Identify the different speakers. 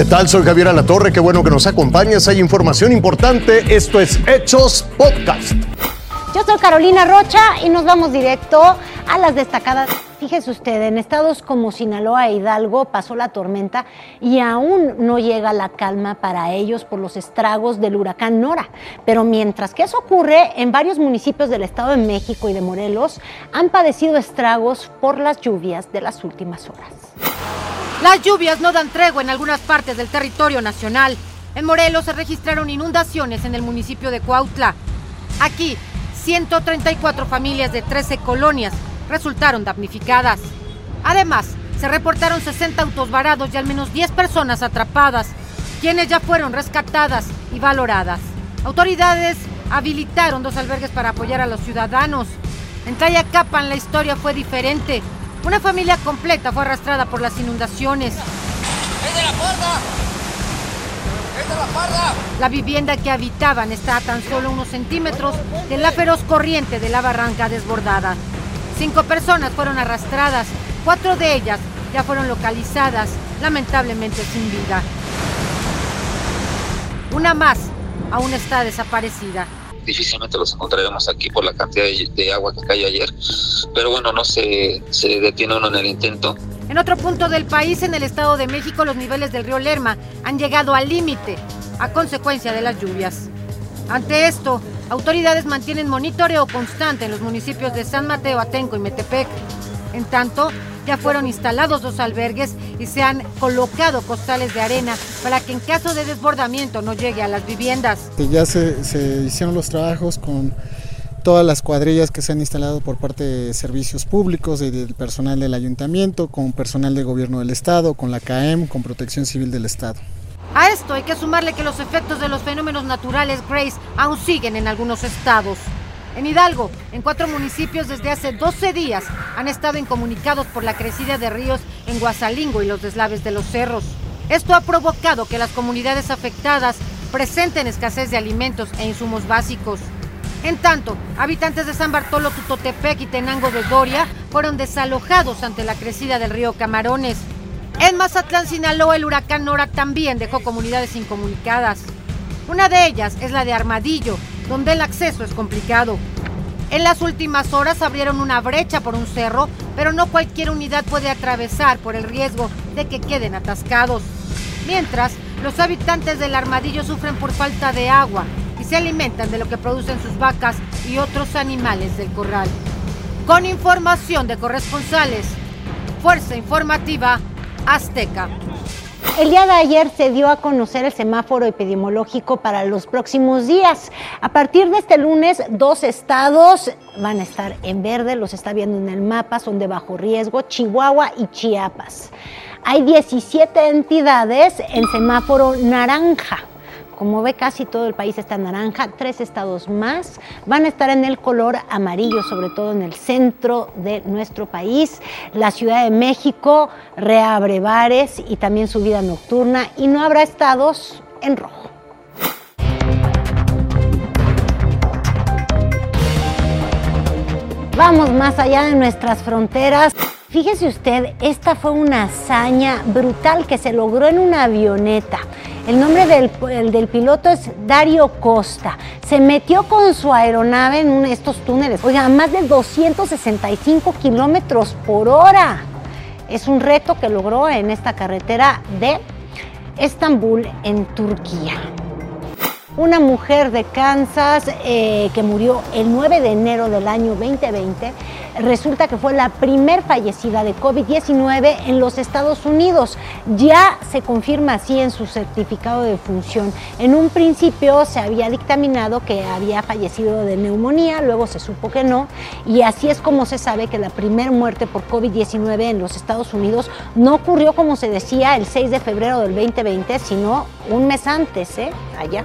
Speaker 1: ¿Qué tal? Soy Javier Alatorre, qué bueno que nos acompañas. Hay información importante. Esto es Hechos Podcast.
Speaker 2: Yo soy Carolina Rocha y nos vamos directo a las destacadas. Fíjese usted, en estados como Sinaloa e Hidalgo pasó la tormenta y aún no llega la calma para ellos por los estragos del huracán Nora. Pero mientras que eso ocurre, en varios municipios del Estado de México y de Morelos han padecido estragos por las lluvias de las últimas horas.
Speaker 3: Las lluvias no dan tregua en algunas partes del territorio nacional. En Morelos se registraron inundaciones en el municipio de Cuautla. Aquí 134 familias de 13 colonias resultaron damnificadas. Además, se reportaron 60 autos varados y al menos 10 personas atrapadas, quienes ya fueron rescatadas y valoradas. Autoridades habilitaron dos albergues para apoyar a los ciudadanos. En Tayacapan la historia fue diferente. Una familia completa fue arrastrada por las inundaciones.
Speaker 4: ¡Es de la parda!
Speaker 3: La vivienda que habitaban está a tan solo unos centímetros de la feroz corriente de la barranca desbordada. Cinco personas fueron arrastradas, cuatro de ellas ya fueron localizadas, lamentablemente sin vida. Una más aún está desaparecida.
Speaker 5: Difícilmente los encontraremos aquí por la cantidad de, agua que cayó ayer, pero bueno, no se, se detiene uno en el intento.
Speaker 3: En otro punto del país, en el Estado de México, los niveles del río Lerma han llegado al límite a consecuencia de las lluvias. Ante esto, autoridades mantienen monitoreo constante en los municipios de San Mateo, Atenco y Metepec. En tanto, ya fueron instalados dos albergues y se han colocado costales de arena para que en caso de desbordamiento no llegue a las viviendas.
Speaker 6: Ya se, se hicieron los trabajos con todas las cuadrillas que se han instalado por parte de servicios públicos, del personal del ayuntamiento, con personal de gobierno del estado, con la CAEM, con protección civil del estado.
Speaker 3: A esto hay que sumarle que los efectos de los fenómenos naturales Grace aún siguen en algunos estados. En Hidalgo, en cuatro municipios desde hace 12 días han estado incomunicados por la crecida de ríos en Guasalingo y los deslaves de los cerros. Esto ha provocado que las comunidades afectadas presenten escasez de alimentos e insumos básicos. En tanto, habitantes de San Bartolo, Tutotepec y Tenango de Doria fueron desalojados ante la crecida del río Camarones. En Mazatlán, Sinaloa, el huracán Nora también dejó comunidades incomunicadas. Una de ellas es la de Armadillo, donde el acceso es complicado. En las últimas horas abrieron una brecha por un cerro, pero no cualquier unidad puede atravesar por el riesgo de que queden atascados. Mientras, los habitantes del Armadillo sufren por falta de agua y se alimentan de lo que producen sus vacas y otros animales del corral. Con información de corresponsales, Fuerza Informativa Azteca.
Speaker 2: El día de ayer se dio a conocer el semáforo epidemiológico para los próximos días. A partir de este lunes, dos estados van a estar en verde, los está viendo en el mapa, son de bajo riesgo, Chihuahua y Chiapas. Hay 17 entidades en semáforo naranja. Como ve, casi todo el país está naranja. Tres estados más van a estar en el color amarillo, sobre todo en el centro de nuestro país. La Ciudad de México reabre bares y también su vida nocturna y no habrá estados en rojo. Vamos más allá de nuestras fronteras. Fíjese usted, esta fue una hazaña brutal que se logró en una avioneta. El nombre del, piloto es Dario Costa. Se metió con su aeronave en estos túneles. Oiga, más de 265 kilómetros por hora. Es un reto que logró en esta carretera de Estambul, en Turquía. Una mujer de Kansas eh, que murió el 9 de enero del año 2020 resulta que fue la primer fallecida de COVID-19 en los Estados Unidos. Ya se confirma así en su certificado de función. En un principio se había dictaminado que había fallecido de neumonía, luego se supo que no, y así es como se sabe que la primera muerte por COVID-19 en los Estados Unidos no ocurrió como se decía el 6 de febrero del 2020, sino un mes antes, ¿eh? allá.